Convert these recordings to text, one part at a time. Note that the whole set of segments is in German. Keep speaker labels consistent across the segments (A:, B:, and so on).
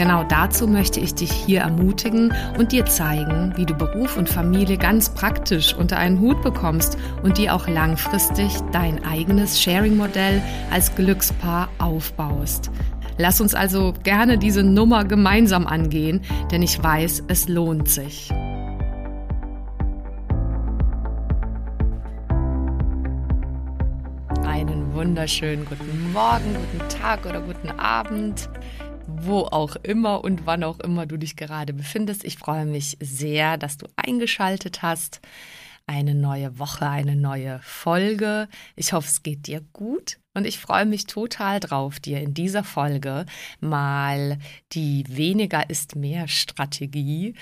A: Genau dazu möchte ich dich hier ermutigen und dir zeigen, wie du Beruf und Familie ganz praktisch unter einen Hut bekommst und dir auch langfristig dein eigenes Sharing-Modell als Glückspaar aufbaust. Lass uns also gerne diese Nummer gemeinsam angehen, denn ich weiß, es lohnt sich. Einen wunderschönen guten Morgen, guten Tag oder guten Abend wo auch immer und wann auch immer du dich gerade befindest. Ich freue mich sehr, dass du eingeschaltet hast. Eine neue Woche, eine neue Folge. Ich hoffe, es geht dir gut und ich freue mich total drauf, dir in dieser Folge mal die weniger ist mehr Strategie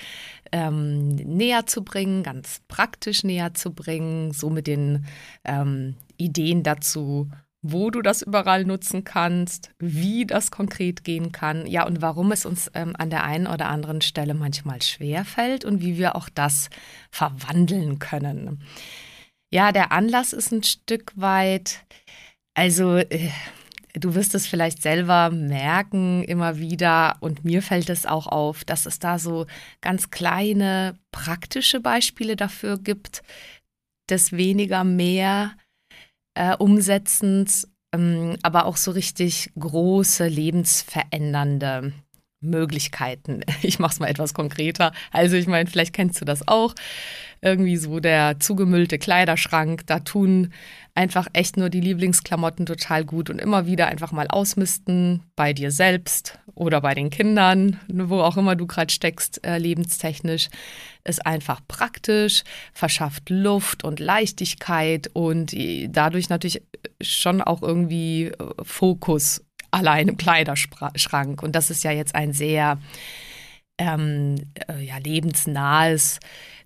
A: ähm, näher zu bringen, ganz praktisch näher zu bringen, so mit den ähm, Ideen dazu wo du das überall nutzen kannst, wie das konkret gehen kann, ja, und warum es uns ähm, an der einen oder anderen Stelle manchmal schwer fällt und wie wir auch das verwandeln können. Ja, der Anlass ist ein Stück weit, also äh, du wirst es vielleicht selber merken immer wieder und mir fällt es auch auf, dass es da so ganz kleine praktische Beispiele dafür gibt, dass weniger mehr äh, umsetzend, ähm, aber auch so richtig große, lebensverändernde Möglichkeiten. Ich mache es mal etwas konkreter. Also ich meine, vielleicht kennst du das auch. Irgendwie so der zugemüllte Kleiderschrank, da tun einfach echt nur die Lieblingsklamotten total gut und immer wieder einfach mal ausmisten bei dir selbst oder bei den Kindern, wo auch immer du gerade steckst, äh, lebenstechnisch, ist einfach praktisch, verschafft Luft und Leichtigkeit und dadurch natürlich schon auch irgendwie äh, Fokus allein im Kleiderschrank. Und das ist ja jetzt ein sehr ähm, äh, ja, lebensnahes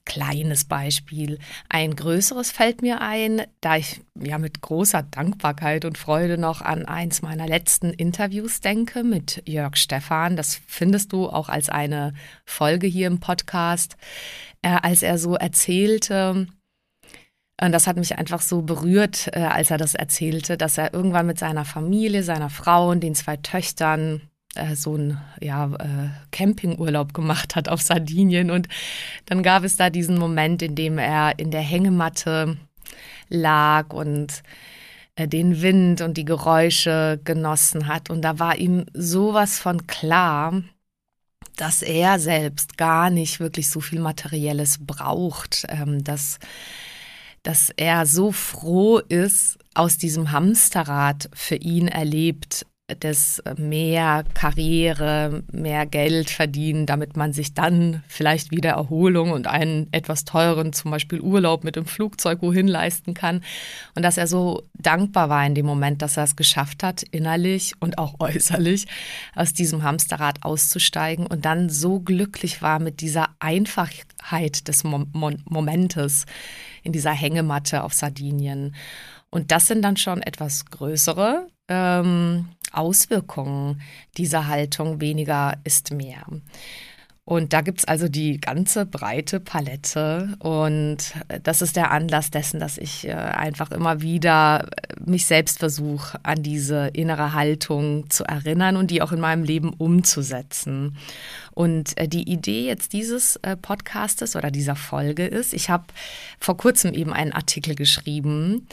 A: kleines Beispiel. Ein größeres fällt mir ein, da ich ja mit großer Dankbarkeit und Freude noch an eins meiner letzten Interviews denke mit Jörg Stephan. Das findest du auch als eine Folge hier im Podcast, äh, als er so erzählte, und das hat mich einfach so berührt, äh, als er das erzählte, dass er irgendwann mit seiner Familie, seiner Frau und den zwei Töchtern äh, so einen ja, äh, Campingurlaub gemacht hat auf Sardinien. Und dann gab es da diesen Moment, in dem er in der Hängematte lag und äh, den Wind und die Geräusche genossen hat. Und da war ihm sowas von klar, dass er selbst gar nicht wirklich so viel Materielles braucht, ähm, dass, dass er so froh ist, aus diesem Hamsterrad für ihn erlebt, das mehr Karriere, mehr Geld verdienen, damit man sich dann vielleicht wieder Erholung und einen etwas teuren, zum Beispiel Urlaub mit dem Flugzeug wohin leisten kann. Und dass er so dankbar war in dem Moment, dass er es geschafft hat, innerlich und auch äußerlich aus diesem Hamsterrad auszusteigen und dann so glücklich war mit dieser Einfachheit des Mom Momentes in dieser Hängematte auf Sardinien. Und das sind dann schon etwas größere ähm, Auswirkungen dieser Haltung weniger ist mehr. Und da gibt es also die ganze breite Palette. Und das ist der Anlass dessen, dass ich äh, einfach immer wieder äh, mich selbst versuche, an diese innere Haltung zu erinnern und die auch in meinem Leben umzusetzen. Und äh, die Idee jetzt dieses Podcastes oder dieser Folge ist, ich habe vor kurzem eben einen Artikel geschrieben,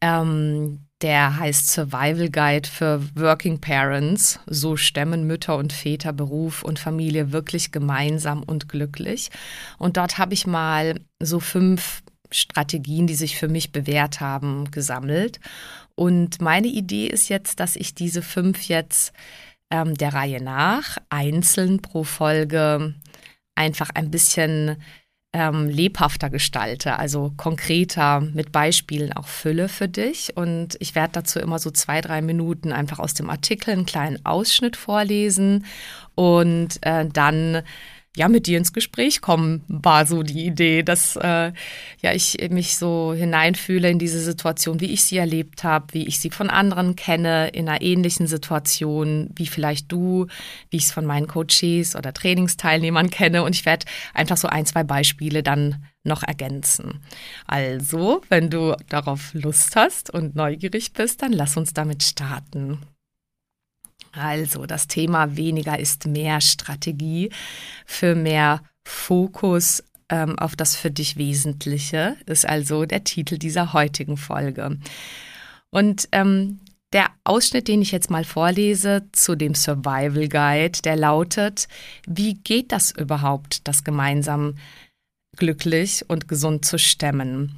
A: ähm, der heißt Survival Guide für Working Parents. So stemmen Mütter und Väter Beruf und Familie wirklich gemeinsam und glücklich. Und dort habe ich mal so fünf Strategien, die sich für mich bewährt haben, gesammelt. Und meine Idee ist jetzt, dass ich diese fünf jetzt ähm, der Reihe nach einzeln pro Folge einfach ein bisschen ähm, lebhafter gestalte, also konkreter mit Beispielen auch fülle für dich. Und ich werde dazu immer so zwei, drei Minuten einfach aus dem Artikel einen kleinen Ausschnitt vorlesen und äh, dann ja, mit dir ins Gespräch kommen, war so die Idee, dass äh, ja ich mich so hineinfühle in diese Situation, wie ich sie erlebt habe, wie ich sie von anderen kenne, in einer ähnlichen Situation, wie vielleicht du, wie ich es von meinen Coaches oder Trainingsteilnehmern kenne. Und ich werde einfach so ein, zwei Beispiele dann noch ergänzen. Also, wenn du darauf Lust hast und neugierig bist, dann lass uns damit starten. Also das Thema weniger ist mehr Strategie für mehr Fokus ähm, auf das für dich Wesentliche ist also der Titel dieser heutigen Folge. Und ähm, der Ausschnitt, den ich jetzt mal vorlese zu dem Survival Guide, der lautet, wie geht das überhaupt, das gemeinsam glücklich und gesund zu stemmen?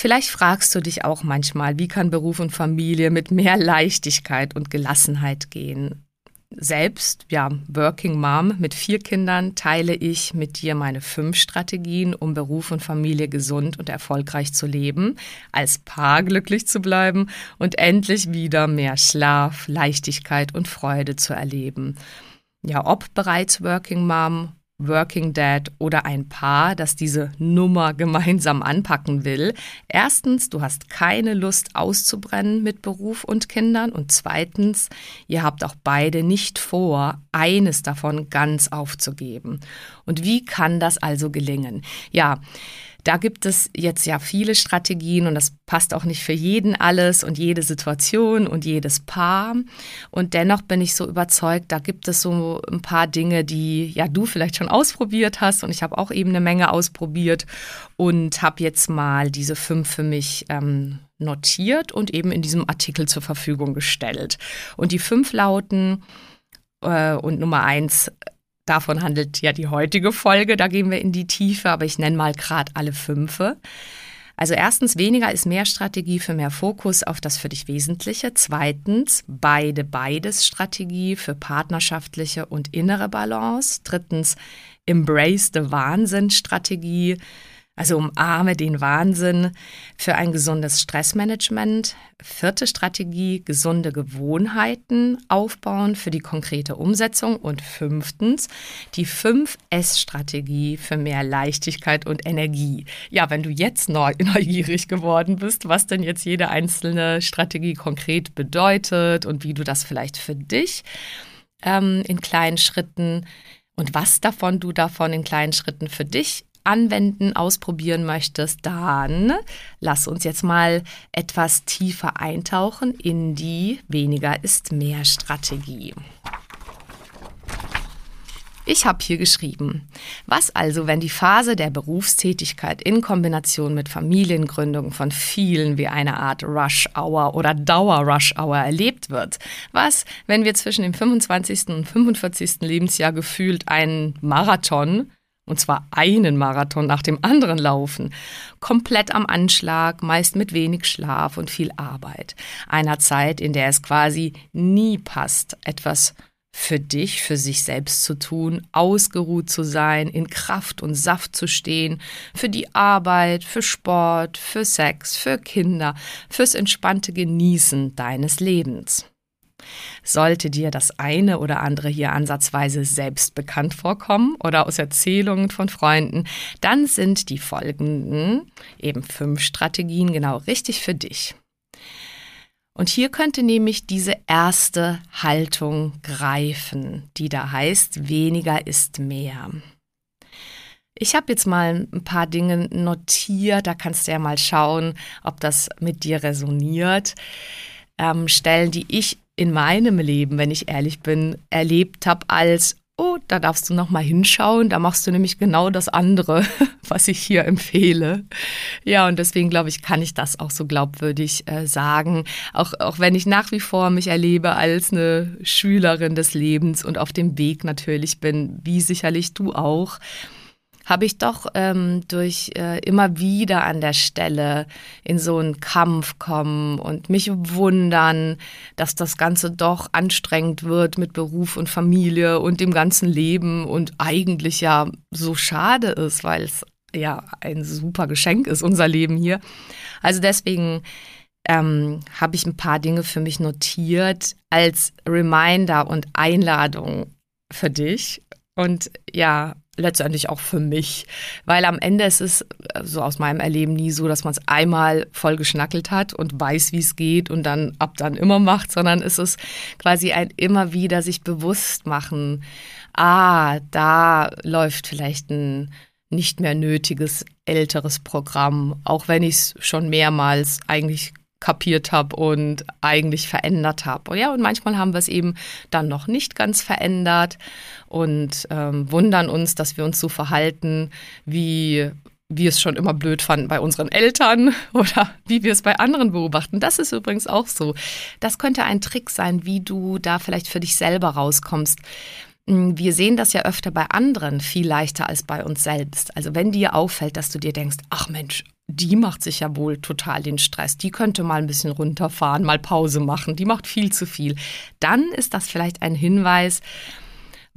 A: Vielleicht fragst du dich auch manchmal, wie kann Beruf und Familie mit mehr Leichtigkeit und Gelassenheit gehen? Selbst, ja, Working Mom mit vier Kindern, teile ich mit dir meine fünf Strategien, um Beruf und Familie gesund und erfolgreich zu leben, als Paar glücklich zu bleiben und endlich wieder mehr Schlaf, Leichtigkeit und Freude zu erleben. Ja, ob bereits Working Mom Working Dad oder ein Paar, das diese Nummer gemeinsam anpacken will. Erstens, du hast keine Lust auszubrennen mit Beruf und Kindern und zweitens, ihr habt auch beide nicht vor, eines davon ganz aufzugeben. Und wie kann das also gelingen? Ja, da gibt es jetzt ja viele Strategien und das passt auch nicht für jeden alles und jede Situation und jedes Paar. Und dennoch bin ich so überzeugt, da gibt es so ein paar Dinge, die ja du vielleicht schon ausprobiert hast und ich habe auch eben eine Menge ausprobiert und habe jetzt mal diese fünf für mich ähm, notiert und eben in diesem Artikel zur Verfügung gestellt. Und die fünf lauten äh, und Nummer eins Davon handelt ja die heutige Folge, da gehen wir in die Tiefe, aber ich nenne mal gerade alle fünfe. Also erstens, weniger ist mehr Strategie für mehr Fokus auf das für dich Wesentliche. Zweitens, beide beides Strategie für partnerschaftliche und innere Balance. Drittens, Embrace the Wahnsinn Strategie also umarme den Wahnsinn für ein gesundes Stressmanagement. Vierte Strategie, gesunde Gewohnheiten aufbauen für die konkrete Umsetzung. Und fünftens, die 5S-Strategie für mehr Leichtigkeit und Energie. Ja, wenn du jetzt neugierig geworden bist, was denn jetzt jede einzelne Strategie konkret bedeutet und wie du das vielleicht für dich ähm, in kleinen Schritten und was davon du davon in kleinen Schritten für dich anwenden, ausprobieren möchtest, dann lass uns jetzt mal etwas tiefer eintauchen in die weniger ist mehr Strategie. Ich habe hier geschrieben, was also, wenn die Phase der Berufstätigkeit in Kombination mit Familiengründung von vielen wie eine Art Rush Hour oder Dauer Rush Hour erlebt wird? Was, wenn wir zwischen dem 25. und 45. Lebensjahr gefühlt einen Marathon und zwar einen Marathon nach dem anderen laufen. Komplett am Anschlag, meist mit wenig Schlaf und viel Arbeit. Einer Zeit, in der es quasi nie passt, etwas für dich, für sich selbst zu tun, ausgeruht zu sein, in Kraft und Saft zu stehen, für die Arbeit, für Sport, für Sex, für Kinder, fürs entspannte Genießen deines Lebens. Sollte dir das eine oder andere hier ansatzweise selbst bekannt vorkommen oder aus Erzählungen von Freunden, dann sind die folgenden, eben fünf Strategien genau richtig für dich. Und hier könnte nämlich diese erste Haltung greifen, die da heißt, weniger ist mehr. Ich habe jetzt mal ein paar Dinge notiert, da kannst du ja mal schauen, ob das mit dir resoniert. Ähm, Stellen, die ich in meinem Leben, wenn ich ehrlich bin, erlebt habe als oh, da darfst du noch mal hinschauen, da machst du nämlich genau das andere, was ich hier empfehle. Ja, und deswegen glaube ich, kann ich das auch so glaubwürdig äh, sagen, auch auch wenn ich nach wie vor mich erlebe als eine Schülerin des Lebens und auf dem Weg natürlich bin, wie sicherlich du auch habe ich doch ähm, durch äh, immer wieder an der Stelle in so einen Kampf kommen und mich wundern, dass das Ganze doch anstrengend wird mit Beruf und Familie und dem ganzen Leben und eigentlich ja so schade ist, weil es ja ein super Geschenk ist, unser Leben hier. Also deswegen ähm, habe ich ein paar Dinge für mich notiert als Reminder und Einladung für dich Und ja, letztendlich auch für mich, weil am Ende ist es äh, so aus meinem Erleben nie so, dass man es einmal voll geschnackelt hat und weiß, wie es geht und dann ab dann immer macht, sondern es ist quasi ein immer wieder sich bewusst machen, ah, da läuft vielleicht ein nicht mehr nötiges älteres Programm, auch wenn ich es schon mehrmals eigentlich kapiert habe und eigentlich verändert habe. Ja, und manchmal haben wir es eben dann noch nicht ganz verändert und ähm, wundern uns, dass wir uns so verhalten, wie wir es schon immer blöd fanden bei unseren Eltern oder wie wir es bei anderen beobachten. Das ist übrigens auch so. Das könnte ein Trick sein, wie du da vielleicht für dich selber rauskommst. Hm, wir sehen das ja öfter bei anderen viel leichter als bei uns selbst. Also wenn dir auffällt, dass du dir denkst, ach Mensch, die macht sich ja wohl total den Stress. Die könnte mal ein bisschen runterfahren, mal Pause machen. Die macht viel zu viel. Dann ist das vielleicht ein Hinweis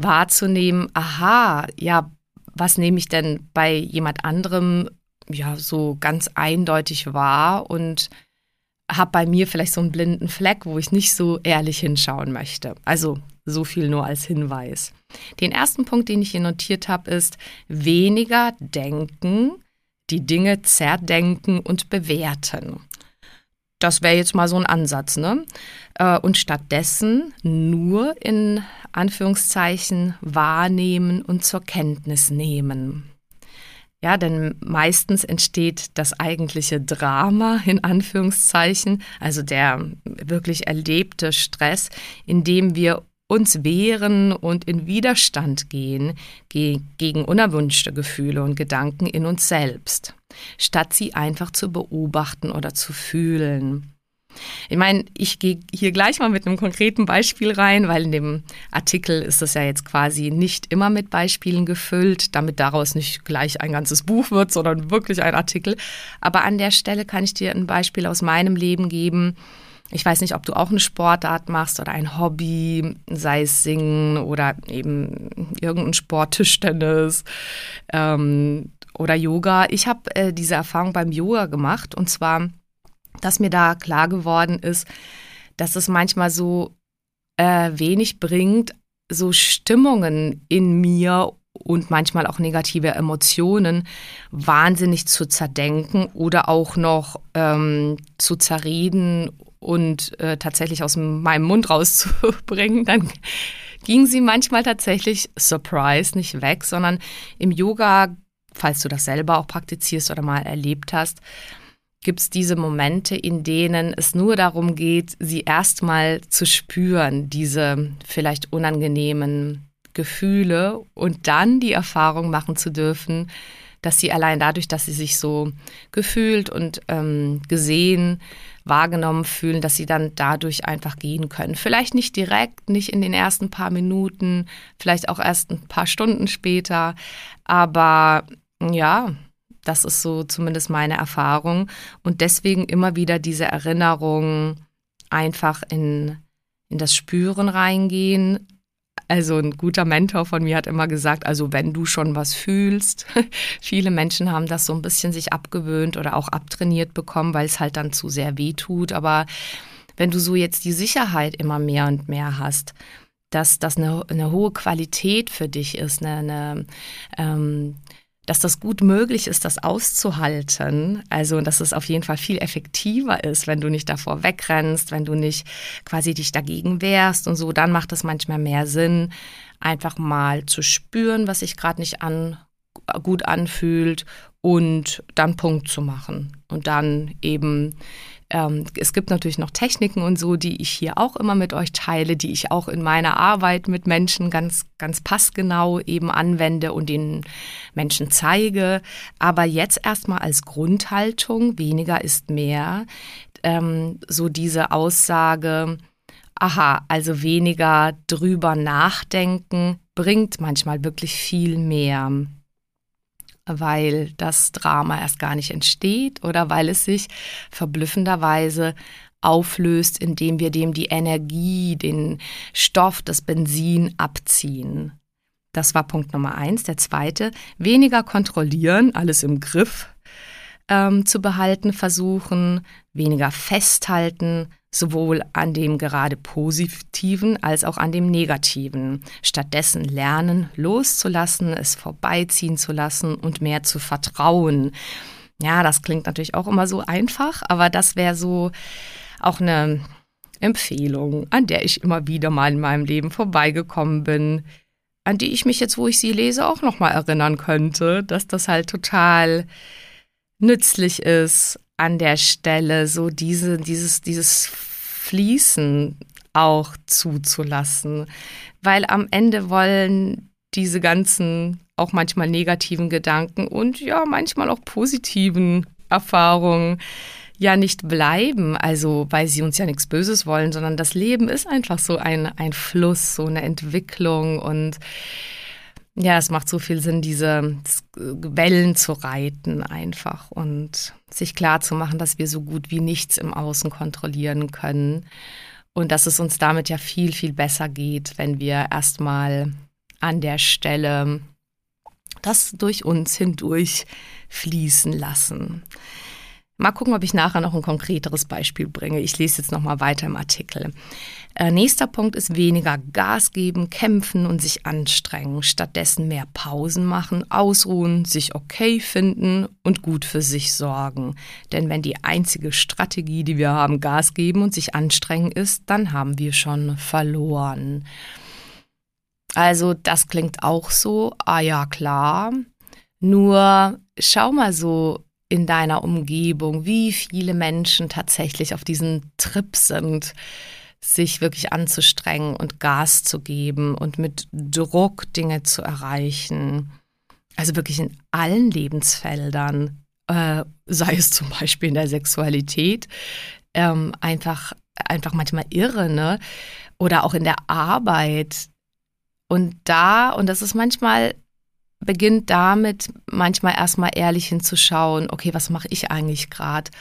A: wahrzunehmen, aha, ja, was nehme ich denn bei jemand anderem ja so ganz eindeutig wahr und habe bei mir vielleicht so einen blinden Fleck, wo ich nicht so ehrlich hinschauen möchte. Also so viel nur als Hinweis. Den ersten Punkt, den ich hier notiert habe, ist weniger denken, die Dinge zerdenken und bewerten. Das wäre jetzt mal so ein Ansatz, ne? Äh, und stattdessen nur in Anführungszeichen wahrnehmen und zur Kenntnis nehmen. Ja, denn meistens entsteht das eigentliche Drama in Anführungszeichen, also der wirklich erlebte Stress, indem wir uns wehren und in Widerstand gehen gegen unerwünschte Gefühle und Gedanken in uns selbst, statt sie einfach zu beobachten oder zu fühlen. Ich meine, ich gehe hier gleich mal mit einem konkreten Beispiel rein, weil in dem Artikel ist es ja jetzt quasi nicht immer mit Beispielen gefüllt, damit daraus nicht gleich ein ganzes Buch wird, sondern wirklich ein Artikel. Aber an der Stelle kann ich dir ein Beispiel aus meinem Leben geben, ich weiß nicht, ob du auch eine Sportart machst oder ein Hobby, sei es Singen oder eben irgendein Sport, Tischtennis ähm, oder Yoga. Ich habe äh, diese Erfahrung beim Yoga gemacht und zwar, dass mir da klar geworden ist, dass es manchmal so äh, wenig bringt, so Stimmungen in mir und manchmal auch negative Emotionen wahnsinnig zu zerdenken oder auch noch ähm, zu zerreden und äh, tatsächlich aus meinem Mund rauszubringen, dann ging sie manchmal tatsächlich, surprise, nicht weg, sondern im Yoga, falls du das selber auch praktizierst oder mal erlebt hast, gibt es diese Momente, in denen es nur darum geht, sie erstmal zu spüren, diese vielleicht unangenehmen Gefühle und dann die Erfahrung machen zu dürfen, dass sie allein dadurch, dass sie sich so gefühlt und ähm, gesehen, wahrgenommen fühlen, dass sie dann dadurch einfach gehen können. Vielleicht nicht direkt, nicht in den ersten paar Minuten, vielleicht auch erst ein paar Stunden später, aber ja, das ist so zumindest meine Erfahrung und deswegen immer wieder diese Erinnerung einfach in, in das Spüren reingehen, also ein guter Mentor von mir hat immer gesagt, also wenn du schon was fühlst, viele Menschen haben das so ein bisschen sich abgewöhnt oder auch abtrainiert bekommen, weil es halt dann zu sehr weh tut. Aber wenn du so jetzt die Sicherheit immer mehr und mehr hast, dass das eine, eine hohe Qualität für dich ist, eine, eine ähm, dass das gut möglich ist, das auszuhalten. Also, dass es auf jeden Fall viel effektiver ist, wenn du nicht davor wegrennst, wenn du nicht quasi dich dagegen wehrst und so, dann macht es manchmal mehr Sinn, einfach mal zu spüren, was sich gerade nicht an, gut anfühlt und dann Punkt zu machen und dann eben ähm, es gibt natürlich noch Techniken und so, die ich hier auch immer mit euch teile, die ich auch in meiner Arbeit mit Menschen ganz, ganz passgenau eben anwende und den Menschen zeige. Aber jetzt erstmal als Grundhaltung, weniger ist mehr, ähm, so diese Aussage, aha, also weniger drüber nachdenken bringt manchmal wirklich viel mehr weil das Drama erst gar nicht entsteht oder weil es sich verblüffenderweise auflöst, indem wir dem die Energie, den Stoff, das Benzin abziehen. Das war Punkt Nummer eins. Der zweite, weniger kontrollieren, alles im Griff ähm, zu behalten versuchen, weniger festhalten, sowohl an dem gerade positiven als auch an dem negativen. Stattdessen lernen, loszulassen, es vorbeiziehen zu lassen und mehr zu vertrauen. Ja, das klingt natürlich auch immer so einfach, aber das wäre so auch eine Empfehlung, an der ich immer wieder mal in meinem Leben vorbeigekommen bin, an die ich mich jetzt, wo ich sie lese, auch noch mal erinnern könnte, dass das halt total nützlich ist, an der Stelle so diese, dieses, dieses Fließen auch zuzulassen. Weil am Ende wollen diese ganzen auch manchmal negativen Gedanken und ja, manchmal auch positiven Erfahrungen ja nicht bleiben, also weil sie uns ja nichts Böses wollen, sondern das Leben ist einfach so ein, ein Fluss, so eine Entwicklung und ja, es macht so viel Sinn, diese Wellen zu reiten einfach und sich klar zu machen, dass wir so gut wie nichts im Außen kontrollieren können und dass es uns damit ja viel, viel besser geht, wenn wir erstmal an der Stelle das durch uns hindurch fließen lassen. Mal gucken, ob ich nachher noch ein konkreteres Beispiel bringe. Ich lese jetzt noch mal weiter im Artikel. Äh, nächster Punkt ist weniger Gas geben, kämpfen und sich anstrengen. Stattdessen mehr Pausen machen, ausruhen, sich okay finden und gut für sich sorgen. Denn wenn die einzige Strategie, die wir haben, Gas geben und sich anstrengen ist, dann haben wir schon verloren. Also das klingt auch so, ah ja klar. Nur schau mal so in deiner Umgebung, wie viele Menschen tatsächlich auf diesen Trip sind, sich wirklich anzustrengen und Gas zu geben und mit Druck Dinge zu erreichen. Also wirklich in allen Lebensfeldern, äh, sei es zum Beispiel in der Sexualität, ähm, einfach, einfach manchmal irre, ne? Oder auch in der Arbeit. Und da, und das ist manchmal beginnt damit, manchmal erstmal ehrlich hinzuschauen, okay, was mache ich eigentlich gerade?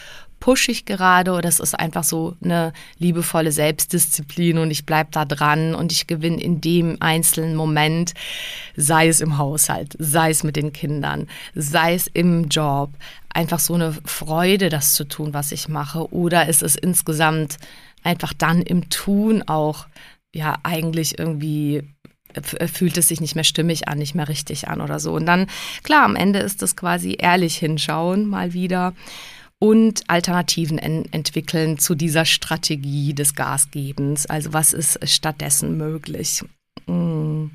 A: Pushe ich gerade oder es ist einfach so eine liebevolle Selbstdisziplin und ich bleibe da dran und ich gewinne in dem einzelnen Moment, sei es im Haushalt, sei es mit den Kindern, sei es im Job, einfach so eine Freude, das zu tun, was ich mache oder ist es insgesamt einfach dann im Tun auch ja eigentlich irgendwie fühlt es sich nicht mehr stimmig an, nicht mehr richtig an oder so. Und dann, klar, am Ende ist es quasi ehrlich hinschauen, mal wieder und Alternativen en entwickeln zu dieser Strategie des Gasgebens. Also was ist stattdessen möglich? Mm.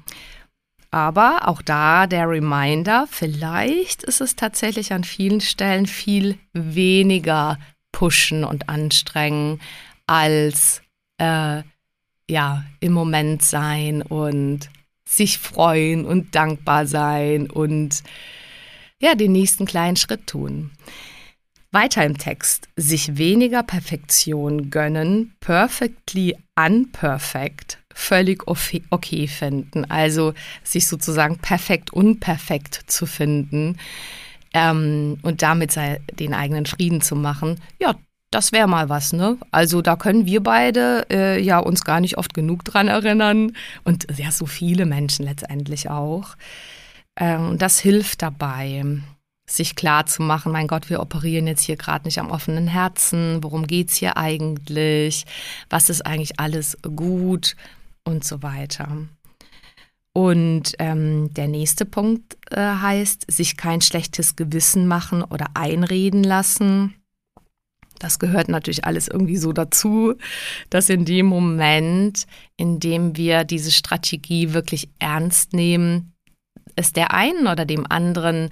A: Aber auch da der Reminder, vielleicht ist es tatsächlich an vielen Stellen viel weniger pushen und anstrengen als äh, ja, im Moment sein und sich freuen und dankbar sein und ja, den nächsten kleinen Schritt tun. Weiter im Text, sich weniger Perfektion gönnen, perfectly unperfect, völlig okay finden. Also sich sozusagen perfekt unperfekt zu finden ähm, und damit den eigenen Frieden zu machen. Ja, das wäre mal was, ne? Also da können wir beide äh, ja uns gar nicht oft genug dran erinnern und ja, so viele Menschen letztendlich auch. Ähm, und das hilft dabei, sich klar zu machen, mein Gott, wir operieren jetzt hier gerade nicht am offenen Herzen, worum geht es hier eigentlich, was ist eigentlich alles gut und so weiter. Und ähm, der nächste Punkt äh, heißt, sich kein schlechtes Gewissen machen oder einreden lassen. Das gehört natürlich alles irgendwie so dazu, dass in dem Moment, in dem wir diese Strategie wirklich ernst nehmen, es der einen oder dem anderen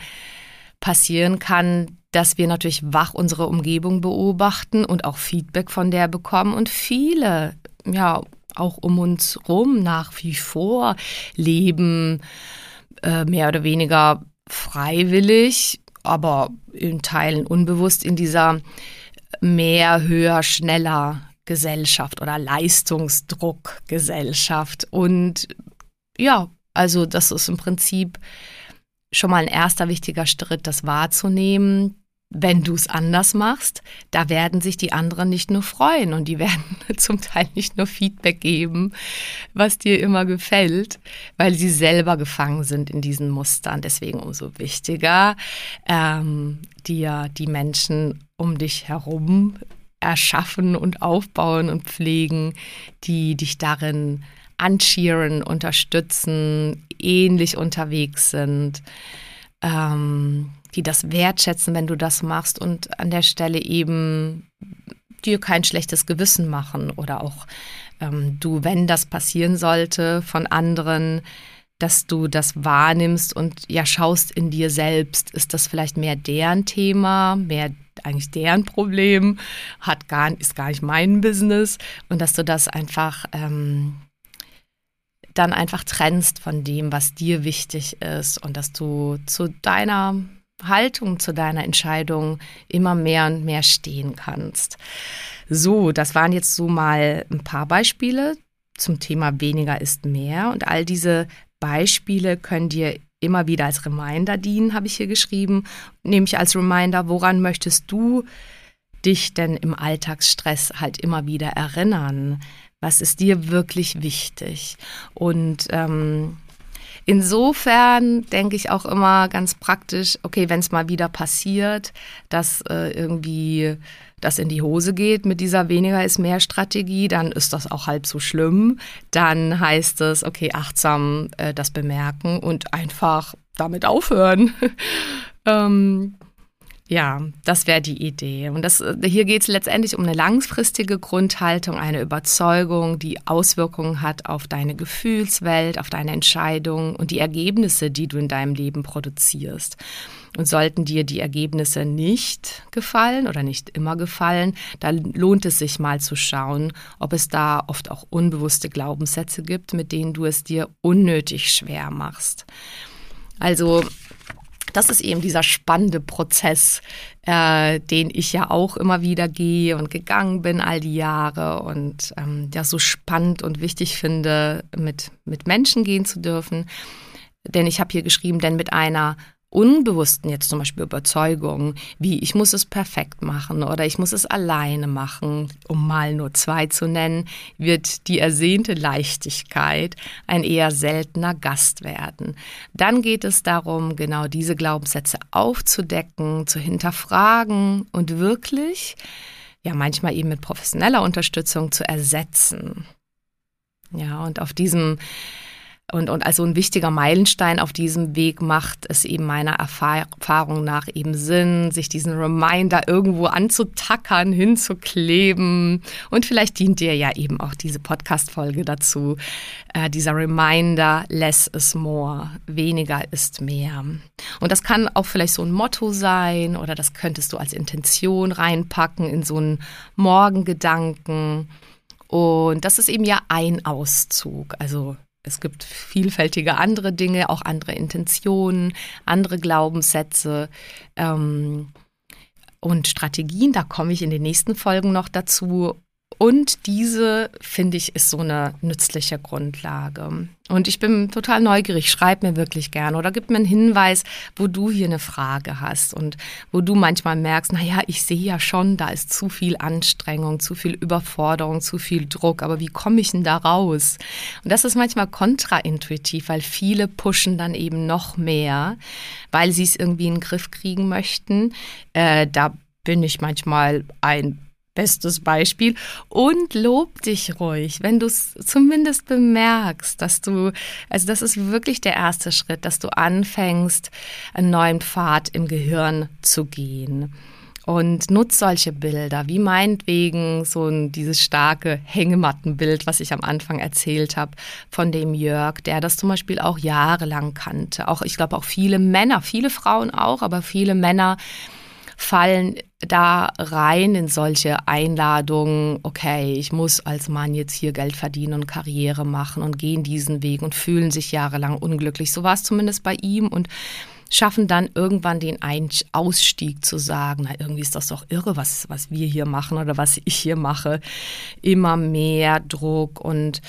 A: passieren kann, dass wir natürlich wach unsere Umgebung beobachten und auch Feedback von der bekommen und viele, ja, auch um uns rum nach wie vor leben, äh, mehr oder weniger freiwillig, aber in Teilen unbewusst in dieser mehr, höher, schneller Gesellschaft oder Leistungsdruck Gesellschaft. Und ja, also das ist im Prinzip schon mal ein erster wichtiger Schritt, das wahrzunehmen, wenn du es anders machst, da werden sich die anderen nicht nur freuen und die werden zum Teil nicht nur Feedback geben, was dir immer gefällt, weil sie selber gefangen sind in diesen Mustern. Deswegen umso wichtiger, ähm, dir die Menschen um dich herum erschaffen und aufbauen und pflegen, die dich darin ancheeren, unterstützen, ähnlich unterwegs sind, ähm, die das wertschätzen, wenn du das machst und an der Stelle eben dir kein schlechtes Gewissen machen oder auch ähm, du, wenn das passieren sollte von anderen, dass du das wahrnimmst und ja schaust in dir selbst, ist das vielleicht mehr deren Thema, mehr eigentlich deren Problem, hat gar, ist gar nicht mein Business und dass du das einfach ähm, dann einfach trennst von dem, was dir wichtig ist und dass du zu deiner Haltung, zu deiner Entscheidung immer mehr und mehr stehen kannst. So, das waren jetzt so mal ein paar Beispiele zum Thema weniger ist mehr und all diese Beispiele können dir immer wieder als Reminder dienen, habe ich hier geschrieben, nämlich als Reminder, woran möchtest du dich denn im Alltagsstress halt immer wieder erinnern? Was ist dir wirklich wichtig? Und ähm, insofern denke ich auch immer ganz praktisch, okay, wenn es mal wieder passiert, dass äh, irgendwie das in die Hose geht mit dieser weniger ist mehr Strategie, dann ist das auch halb so schlimm. Dann heißt es, okay, achtsam äh, das bemerken und einfach damit aufhören. ähm, ja, das wäre die Idee. Und das, äh, hier geht es letztendlich um eine langfristige Grundhaltung, eine Überzeugung, die Auswirkungen hat auf deine Gefühlswelt, auf deine Entscheidungen und die Ergebnisse, die du in deinem Leben produzierst. Und sollten dir die Ergebnisse nicht gefallen oder nicht immer gefallen, dann lohnt es sich mal zu schauen, ob es da oft auch unbewusste Glaubenssätze gibt, mit denen du es dir unnötig schwer machst. Also das ist eben dieser spannende Prozess, äh, den ich ja auch immer wieder gehe und gegangen bin all die Jahre und ähm, ja so spannend und wichtig finde, mit, mit Menschen gehen zu dürfen. Denn ich habe hier geschrieben, denn mit einer unbewussten jetzt zum Beispiel Überzeugungen, wie ich muss es perfekt machen oder ich muss es alleine machen, um mal nur zwei zu nennen, wird die ersehnte Leichtigkeit ein eher seltener Gast werden. Dann geht es darum, genau diese Glaubenssätze aufzudecken, zu hinterfragen und wirklich, ja manchmal eben mit professioneller Unterstützung zu ersetzen. Ja, und auf diesem und, und also ein wichtiger Meilenstein auf diesem Weg macht es eben meiner Erfahrung nach eben Sinn, sich diesen Reminder irgendwo anzutackern, hinzukleben. Und vielleicht dient dir ja eben auch diese Podcast-Folge dazu. Äh, dieser Reminder, less is more. Weniger ist mehr. Und das kann auch vielleicht so ein Motto sein oder das könntest du als Intention reinpacken in so einen Morgengedanken. Und das ist eben ja ein Auszug. Also es gibt vielfältige andere Dinge, auch andere Intentionen, andere Glaubenssätze ähm, und Strategien. Da komme ich in den nächsten Folgen noch dazu. Und diese, finde ich, ist so eine nützliche Grundlage. Und ich bin total neugierig, schreib mir wirklich gerne oder gib mir einen Hinweis, wo du hier eine Frage hast und wo du manchmal merkst, naja, ich sehe ja schon, da ist zu viel Anstrengung, zu viel Überforderung, zu viel Druck, aber wie komme ich denn da raus? Und das ist manchmal kontraintuitiv, weil viele pushen dann eben noch mehr, weil sie es irgendwie in den Griff kriegen möchten. Äh, da bin ich manchmal ein bestes Beispiel. Und lob dich ruhig, wenn du es zumindest bemerkst, dass du, also das ist wirklich der erste Schritt, dass du anfängst, einen neuen Pfad im Gehirn zu gehen. Und nutz solche Bilder, wie meinetwegen so ein, dieses starke Hängemattenbild, was ich am Anfang erzählt habe, von dem Jörg, der das zum Beispiel auch jahrelang kannte. Auch, ich glaube, auch viele Männer, viele Frauen auch, aber viele Männer fallen da rein in solche Einladungen, okay, ich muss als Mann jetzt hier Geld verdienen und Karriere machen und gehen diesen Weg und fühlen sich jahrelang unglücklich. So war es zumindest bei ihm und schaffen dann irgendwann den Ausstieg zu sagen, na, irgendwie ist das doch irre, was, was wir hier machen oder was ich hier mache. Immer mehr Druck und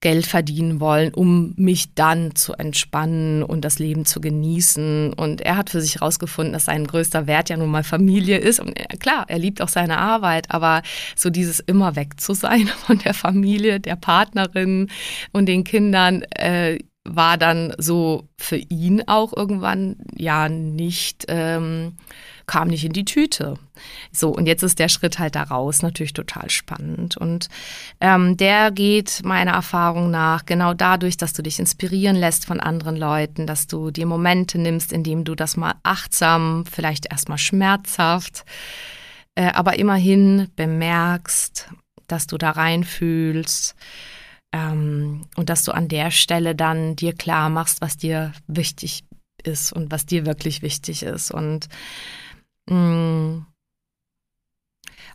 A: Geld verdienen wollen, um mich dann zu entspannen und das Leben zu genießen. Und er hat für sich herausgefunden, dass sein größter Wert ja nun mal Familie ist. Und er, klar, er liebt auch seine Arbeit, aber so dieses immer weg zu sein von der Familie, der Partnerin und den Kindern, äh, war dann so für ihn auch irgendwann ja nicht ähm, kam nicht in die Tüte. So, und jetzt ist der Schritt halt da raus natürlich total spannend. Und ähm, der geht meiner Erfahrung nach genau dadurch, dass du dich inspirieren lässt von anderen Leuten, dass du dir Momente nimmst, in denen du das mal achtsam, vielleicht erstmal schmerzhaft, äh, aber immerhin bemerkst, dass du da reinfühlst ähm, und dass du an der Stelle dann dir klar machst, was dir wichtig ist und was dir wirklich wichtig ist. Und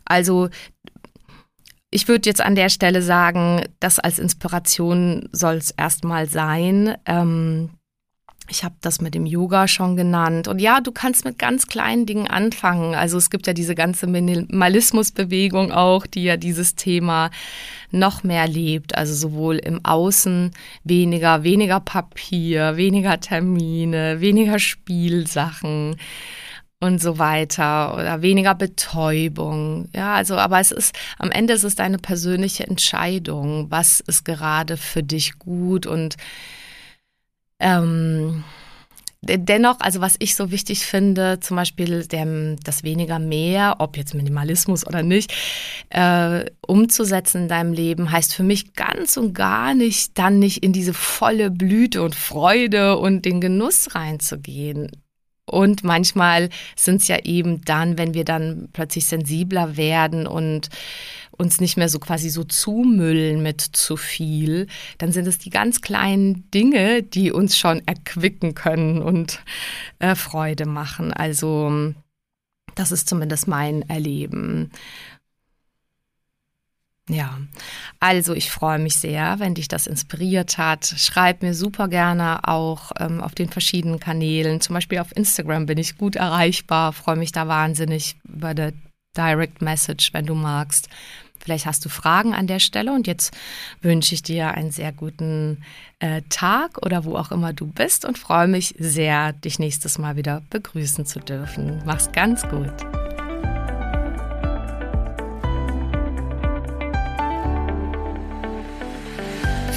A: also ich würde jetzt an der Stelle sagen, das als Inspiration soll es erstmal sein. Ähm, ich habe das mit dem Yoga schon genannt. Und ja, du kannst mit ganz kleinen Dingen anfangen. Also es gibt ja diese ganze Minimalismusbewegung auch, die ja dieses Thema noch mehr lebt. Also sowohl im Außen weniger, weniger Papier, weniger Termine, weniger Spielsachen und so weiter oder weniger Betäubung. Ja, also, aber es ist, am Ende ist es deine persönliche Entscheidung. Was ist gerade für dich gut und ähm, dennoch, also was ich so wichtig finde, zum Beispiel der, das weniger mehr, ob jetzt Minimalismus oder nicht, äh, umzusetzen in deinem Leben, heißt für mich ganz und gar nicht, dann nicht in diese volle Blüte und Freude und den Genuss reinzugehen. Und manchmal sind es ja eben dann, wenn wir dann plötzlich sensibler werden und uns nicht mehr so quasi so zumüllen mit zu viel, dann sind es die ganz kleinen Dinge, die uns schon erquicken können und äh, Freude machen. Also das ist zumindest mein Erleben. Ja, also ich freue mich sehr, wenn dich das inspiriert hat. Schreib mir super gerne auch ähm, auf den verschiedenen Kanälen. Zum Beispiel auf Instagram bin ich gut erreichbar. Freue mich da wahnsinnig über der Direct Message, wenn du magst. Vielleicht hast du Fragen an der Stelle und jetzt wünsche ich dir einen sehr guten äh, Tag oder wo auch immer du bist und freue mich sehr, dich nächstes Mal wieder begrüßen zu dürfen. Mach's ganz gut.